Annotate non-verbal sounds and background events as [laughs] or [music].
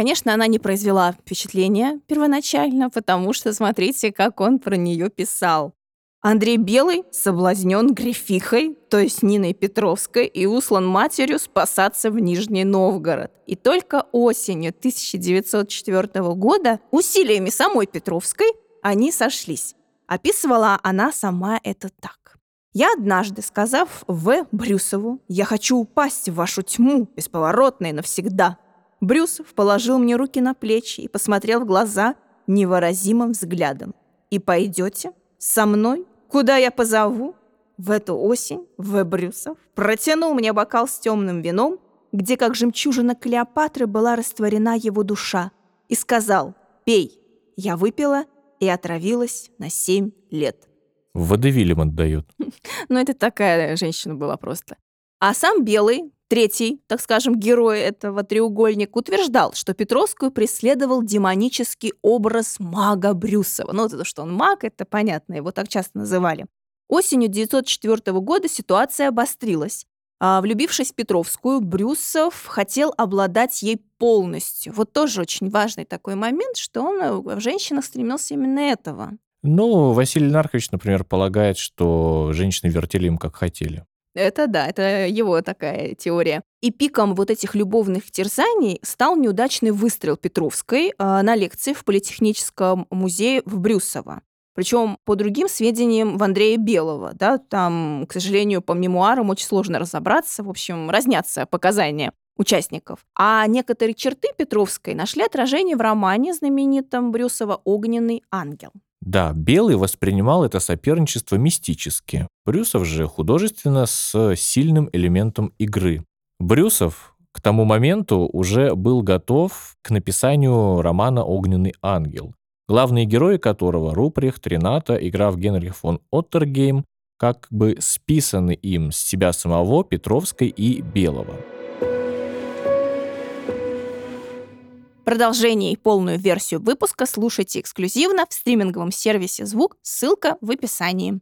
конечно, она не произвела впечатления первоначально, потому что смотрите, как он про нее писал. Андрей Белый соблазнен Грифихой, то есть Ниной Петровской, и услан матерью спасаться в Нижний Новгород. И только осенью 1904 года усилиями самой Петровской они сошлись. Описывала она сама это так. «Я однажды, сказав В. Брюсову, я хочу упасть в вашу тьму, бесповоротной навсегда, Брюсов положил мне руки на плечи и посмотрел в глаза невыразимым взглядом. «И пойдете со мной Куда я позову? В эту осень В. Брюсов протянул мне бокал с темным вином, где, как жемчужина Клеопатры, была растворена его душа, и сказал «Пей». Я выпила и отравилась на семь лет. Водевилем отдает. [laughs] Ну, это такая женщина была просто. А сам Белый, третий, так скажем, герой этого треугольника, утверждал, что Петровскую преследовал демонический образ мага Брюсова. Ну, это что он маг, это понятно, его так часто называли. Осенью 1904 года ситуация обострилась. А, влюбившись в Петровскую, Брюсов хотел обладать ей полностью. Вот тоже очень важный такой момент, что он э, в женщинах стремился именно этого. Ну, Василий Наркович, например, полагает, что женщины вертели им как хотели. Это да, это его такая теория. И пиком вот этих любовных терзаний стал неудачный выстрел Петровской э, на лекции в Политехническом музее в Брюсово. Причем, по другим сведениям, в Андрея Белого. Да, там, к сожалению, по мемуарам очень сложно разобраться. В общем, разнятся показания участников. А некоторые черты Петровской нашли отражение в романе знаменитом Брюсова «Огненный ангел». Да, Белый воспринимал это соперничество мистически. Брюсов же художественно с сильным элементом игры. Брюсов к тому моменту уже был готов к написанию романа «Огненный ангел», главные герои которого Руприхт, Рената и граф Генрих фон Оттергейм как бы списаны им с себя самого, Петровской и Белого. Продолжение и полную версию выпуска слушайте эксклюзивно в стриминговом сервисе «Звук». Ссылка в описании.